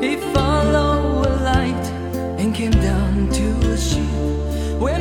He followed a light and came down to a ship where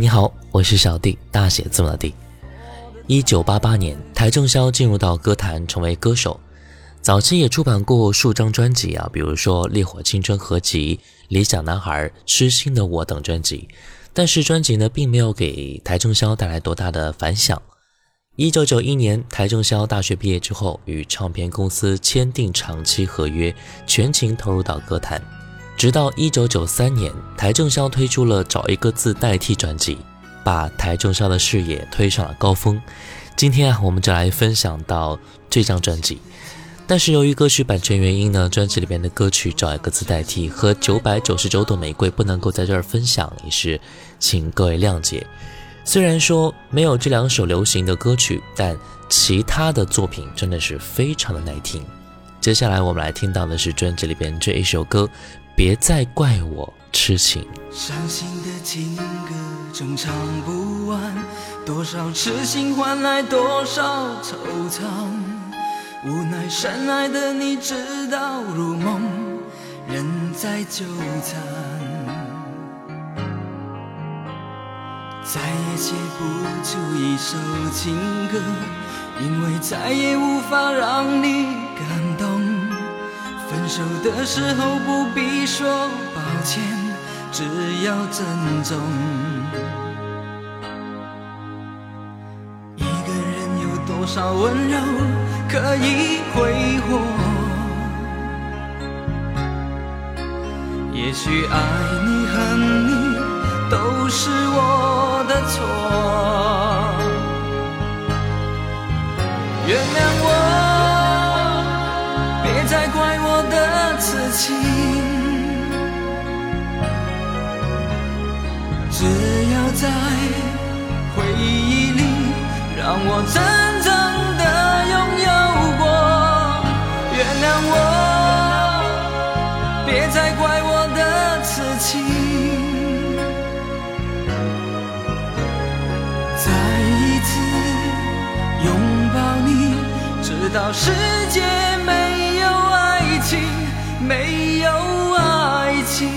你好，我是小弟，大写字母的弟。一九八八年，邰正宵进入到歌坛，成为歌手。早期也出版过数张专辑啊，比如说《烈火青春》合集、《理想男孩》、《痴心的我》等专辑。但是专辑呢，并没有给邰正宵带来多大的反响。一九九一年，邰正宵大学毕业之后，与唱片公司签订长期合约，全情投入到歌坛。直到一九九三年，邰正宵推出了《找一个字代替》专辑，把邰正宵的事业推上了高峰。今天啊，我们就来分享到这张专辑。但是由于歌曲版权原因呢，专辑里面的歌曲《找一个字代替》和《九百九十九朵玫瑰》不能够在这儿分享，也是请各位谅解。虽然说没有这两首流行的歌曲，但其他的作品真的是非常的耐听。接下来我们来听到的是专辑里边这一首歌。别再怪我痴情，伤心的情歌总唱不完，多少痴心换来多少惆怅，无奈深爱的你直到入梦仍在纠缠，再也写不出一首情歌，因为再也无法让你感。手的时候不必说抱歉，只要珍重。一个人有多少温柔可以挥霍？也许爱你恨你都是我的错，原谅我。情，只要在回忆里让我真正的拥有过。原谅我，别再怪我的痴情，再一次拥抱你，直到世界。没有爱情，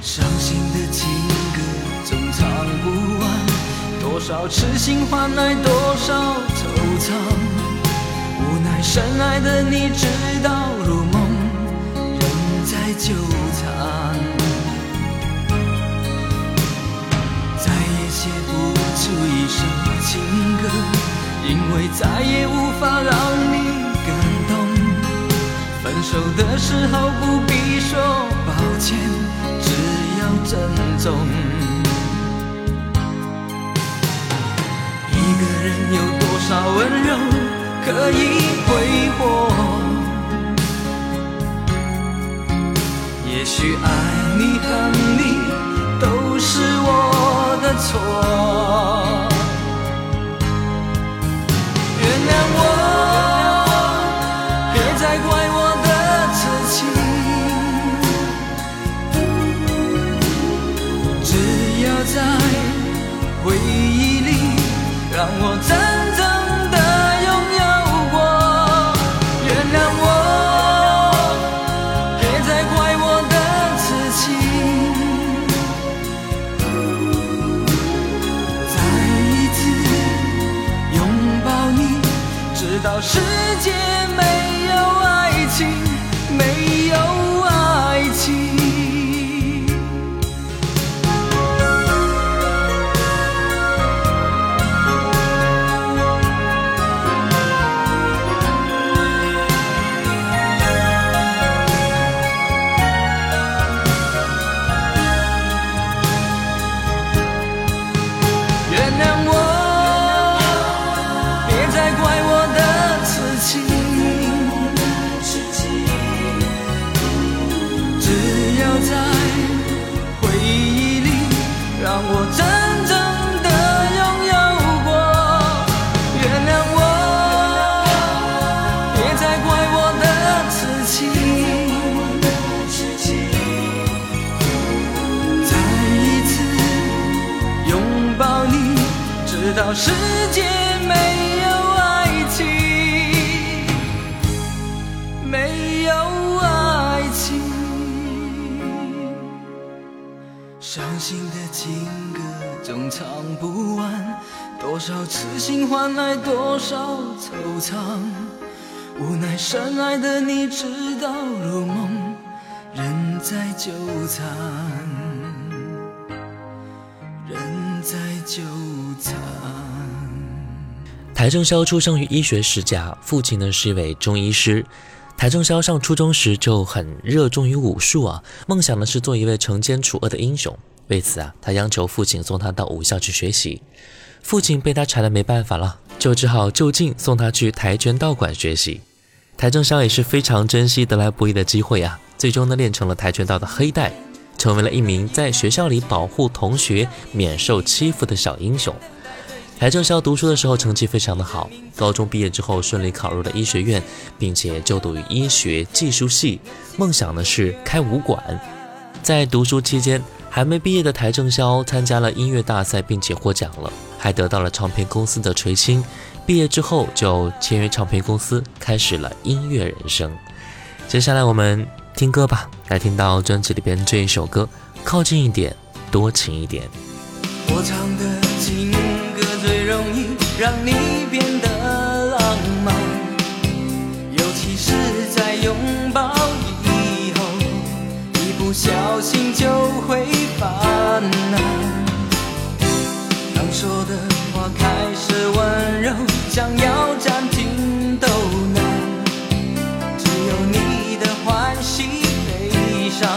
伤心的情歌总唱不完，多少痴心换来多少惆怅，无奈深爱的你直到入梦仍在纠缠，再也写不出一首情歌，因为再也无法让你感。分手的时候不必说抱歉，只要珍重。一个人有多少温柔可以挥霍？也许爱你恨你都是我的错。世界没有爱情，没有爱情，伤心的情歌总唱不完，多少痴心换来多少惆怅。无奈深爱的你，直到入梦，仍在纠缠，仍在纠缠。台正宵出生于医学世家，父亲呢是一位中医师。台正宵上初中时就很热衷于武术啊，梦想呢是做一位惩奸除恶的英雄。为此啊，他央求父亲送他到武校去学习。父亲被他缠得没办法了，就只好就近送他去跆拳道馆学习。台正宵也是非常珍惜得来不易的机会啊，最终呢练成了跆拳道的黑带，成为了一名在学校里保护同学免受欺负的小英雄。台正宵读书的时候成绩非常的好，高中毕业之后顺利考入了医学院，并且就读于医学技术系，梦想呢是开武馆。在读书期间，还没毕业的台正宵参加了音乐大赛，并且获奖了，还得到了唱片公司的垂青。毕业之后就签约唱片公司，开始了音乐人生。接下来我们听歌吧，来听到专辑里边这一首歌，靠近一点，多情一点。我唱的最容易让你变得浪漫，尤其是在拥抱以后，一不小心就会犯难。当说的话开始温柔，想要暂停都难，只有你的欢喜悲伤，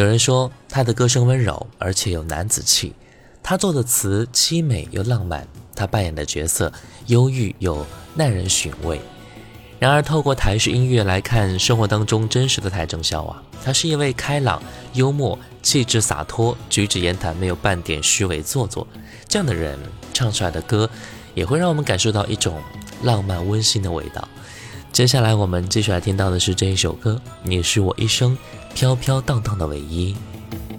有人说他的歌声温柔，而且有男子气。他做的词凄美又浪漫，他扮演的角色忧郁又耐人寻味。然而，透过台式音乐来看生活当中真实的邰正宵啊，他是一位开朗、幽默、气质洒脱、举止言谈没有半点虚伪做作这样的人，唱出来的歌也会让我们感受到一种浪漫温馨的味道。接下来我们继续来听到的是这一首歌，《你是我一生飘飘荡荡的尾音》。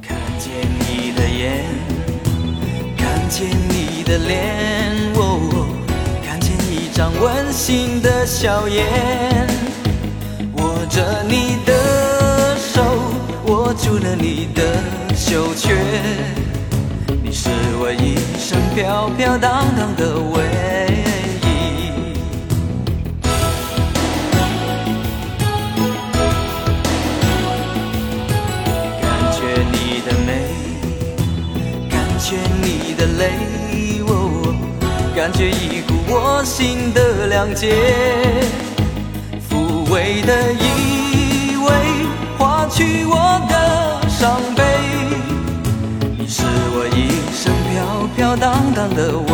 看见你的眼，看见你的脸，哦，看见一张温馨的笑颜。握着你的手，握住了你的羞怯，你是我一生飘飘荡荡的唯泪，哦，感觉一股我心的谅解，抚慰的依偎，化去我的伤悲。你是我一生飘飘荡荡的唯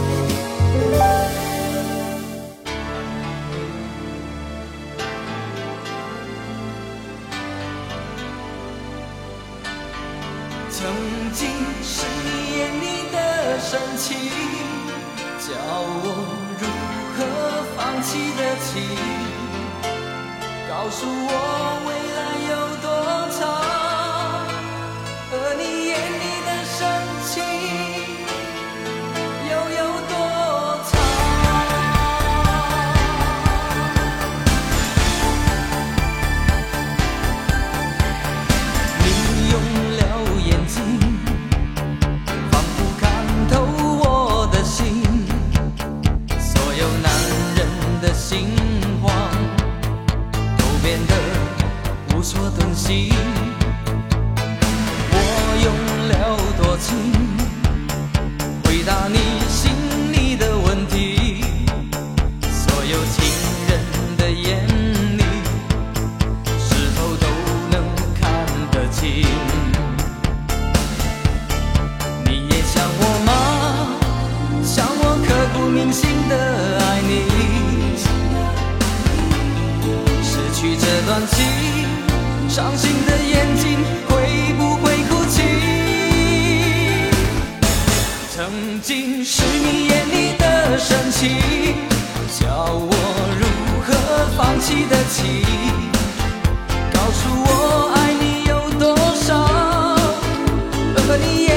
情，告诉我是你眼里的深情，叫我如何放弃得起？告诉我爱你有多少？而你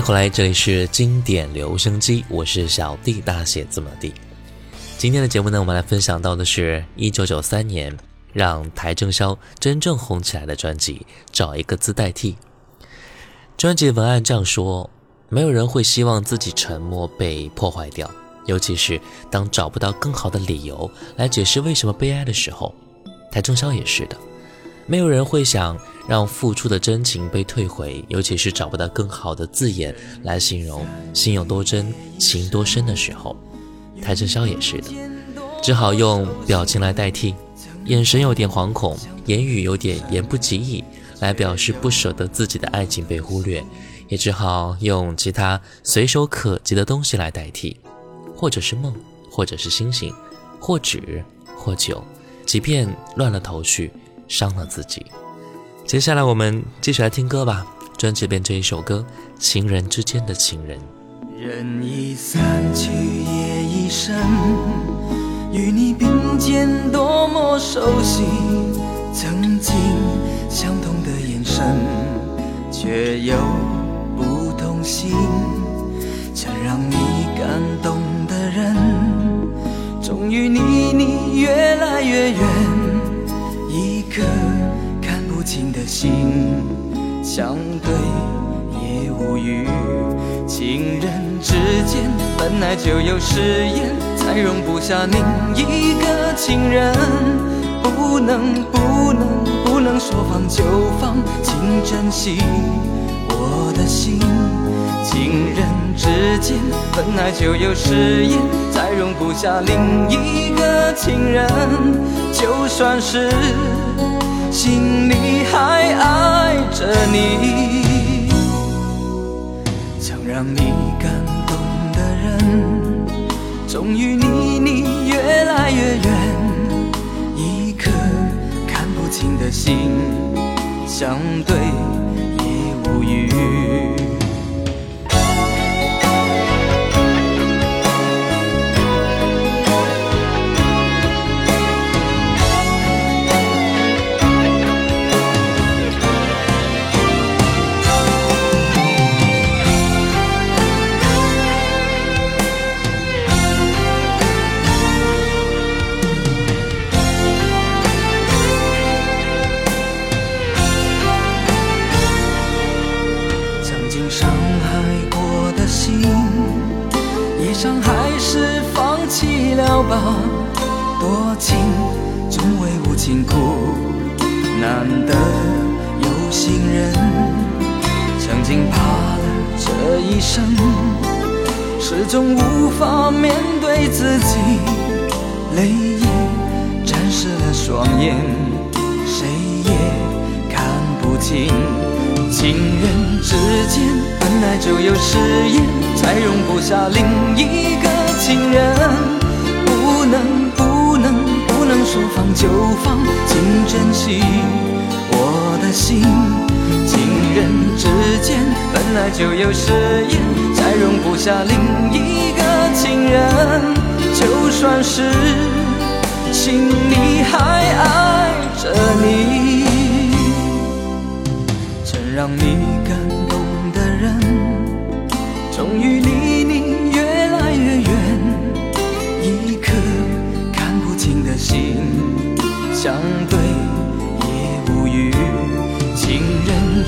迎回来，这里是经典留声机，我是小弟，大写字母的弟。今天的节目呢，我们来分享到的是一九九三年让邰正宵真正红起来的专辑《找一个字代替》。专辑文案这样说：没有人会希望自己沉默被破坏掉，尤其是当找不到更好的理由来解释为什么悲哀的时候。邰正宵也是的，没有人会想让付出的真情被退回，尤其是找不到更好的字眼来形容心有多真、情多深的时候。邰正宵也是的，只好用表情来代替，眼神有点惶恐，言语有点言不及义，来表示不舍得自己的爱情被忽略，也只好用其他随手可及的东西来代替，或者是梦，或者是星星，或纸，或酒，即便乱了头绪，伤了自己。接下来我们继续来听歌吧，专辑里边这一首歌《情人之间的情人》。人已散去夜已深，与你并肩多么熟悉，曾经相同的眼神，却又不同心。曾让你感动的人，终于离你越来越远，颗看不清的心，相对也无语。情人之间本来就有誓言，才容不下另一个情人。不能不能不能说放就放，请珍惜我的心。情人之间本来就有誓言，再容不下另一个情人。就算是心里还爱着你。让你感动的人，终于离你越来越远。一颗看不清的心，相对也无语。一生，始终无法面对自己，泪已沾湿了双眼，谁也看不清。情人之间本来就有誓言，才容不下另一个情人。不能不能不能说放就放，请珍惜我的心。情人之间本来就有誓言，再容不下另一个情人。就算是心里还爱着你，曾让你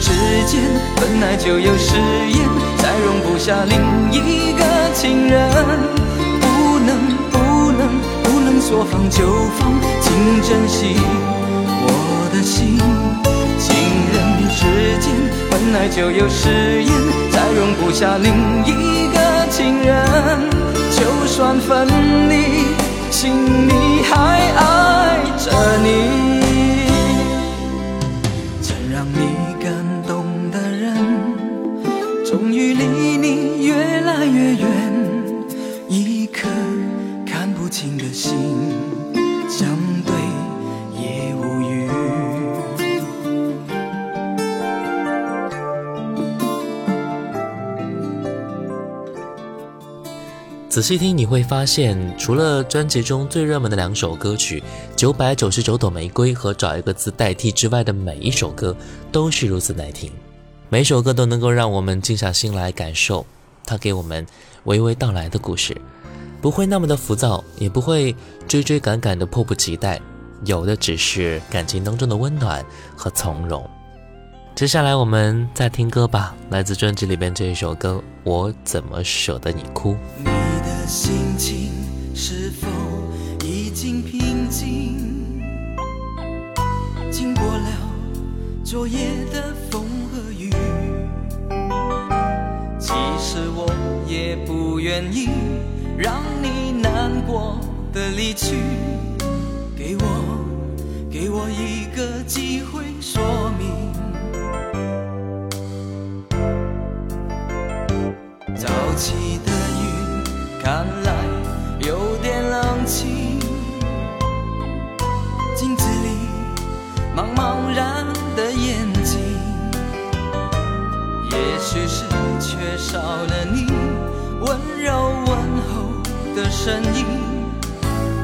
之间本来就有誓言，再容不下另一个情人。不能不能不能说放就放，请珍惜我的心。情人之间本来就有誓言，再容不下另一个情人。就算分离。心里还爱着你，仔细听，你会发现，除了专辑中最热门的两首歌曲《九百九十九朵玫瑰》和《找一个字代替》之外的每一首歌都是如此耐听。每首歌都能够让我们静下心来感受它给我们娓娓道来的故事，不会那么的浮躁，也不会追追赶赶的迫不及待，有的只是感情当中的温暖和从容。接下来我们再听歌吧，来自专辑里边这一首歌《我怎么舍得你哭》。你的心情是否已经平静？经过了昨夜的风和雨，其实我也不愿意让你难过的离去。给我，给我一个机会说明。起的。看来有点冷清，镜子里茫茫然的眼睛，也许是缺少了你温柔问候的声音，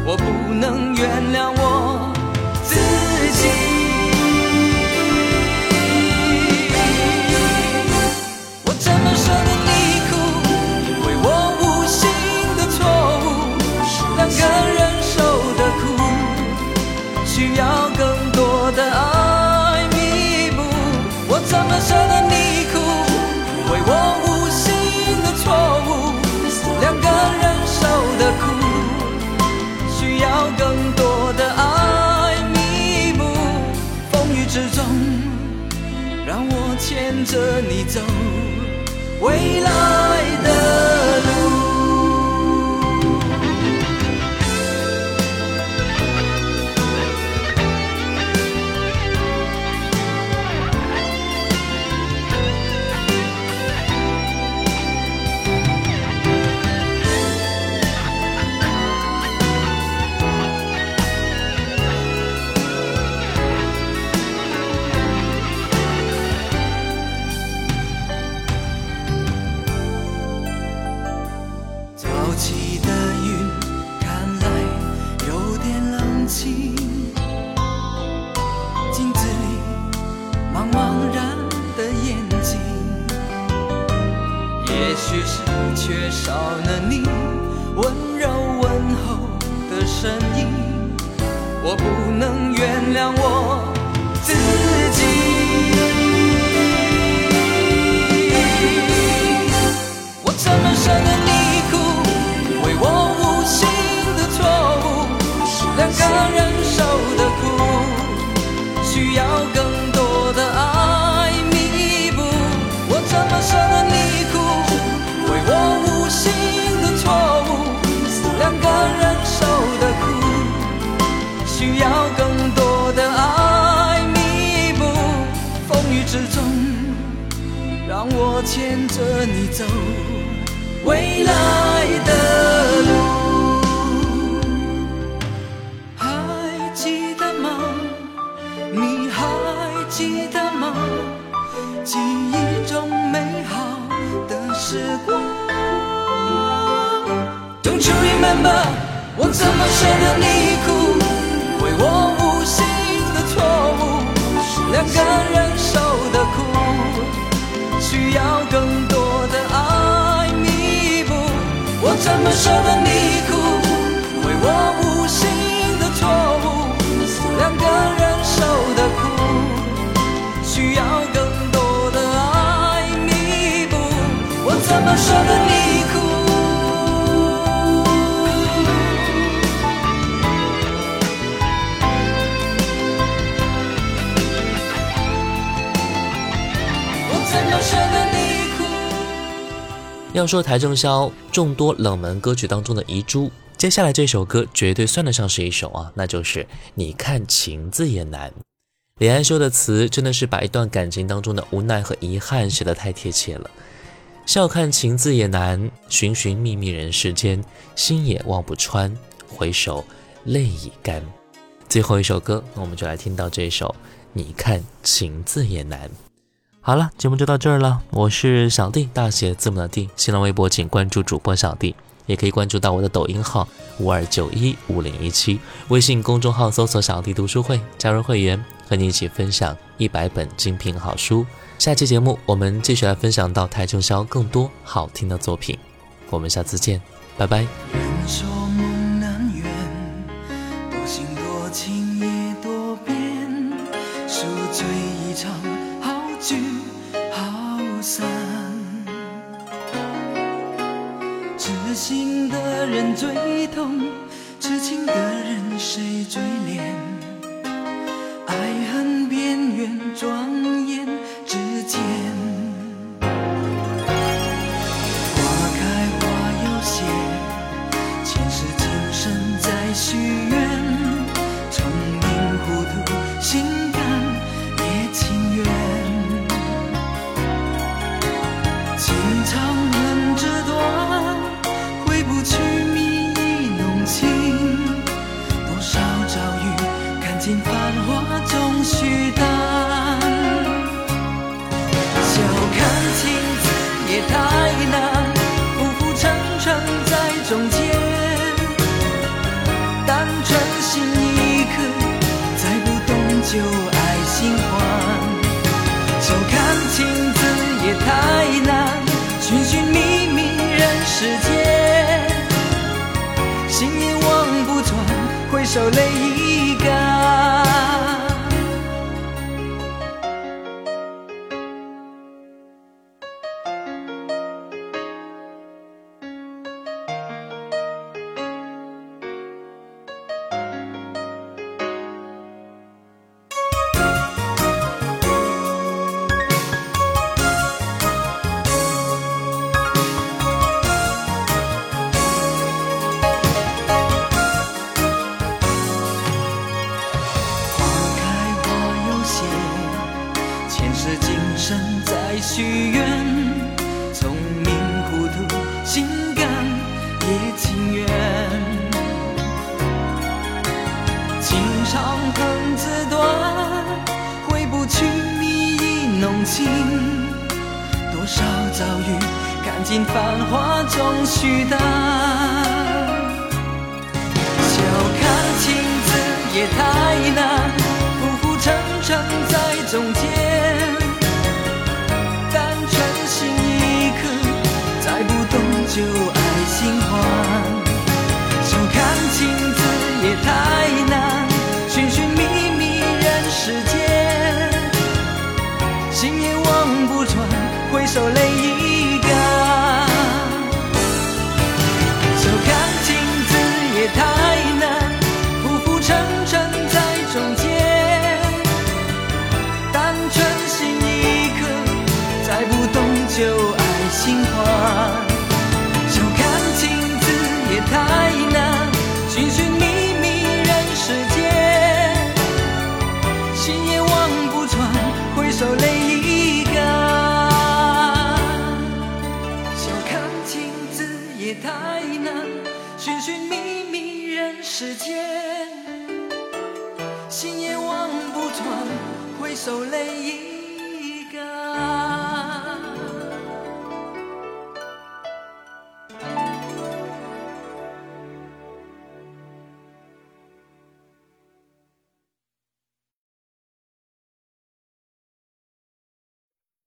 我不能原谅我牵着你走为了牵着你走未来的路，还记得吗？你还记得吗？记忆中美好的时光。Don't you remember？我怎么舍得你哭？为我无心的错误，两个人。需要更多的爱弥补。我怎么舍得你哭，为我无心的错误，两个人受的苦，需要更多的爱弥补。我怎么舍得要说邰正宵众多冷门歌曲当中的遗珠，接下来这首歌绝对算得上是一首啊，那就是《你看情字也难》。李安修的词真的是把一段感情当中的无奈和遗憾写得太贴切了。笑看情字也难，寻寻觅觅人世间，心也望不穿，回首泪已干。最后一首歌，我们就来听到这首《你看情字也难》。好了，节目就到这儿了。我是小弟，大写字母的弟。新浪微博请关注主播小弟，也可以关注到我的抖音号五二九一五零一七，微信公众号搜索“小弟读书会”，加入会员，和你一起分享一百本精品好书。下期节目我们继续来分享到邰正宵更多好听的作品。我们下次见，拜拜。人说梦难圆，多情多情也多变，宿醉一场，聚好散。痴心的人最痛，痴情的人谁最怜？爱恨边缘，转回首泪已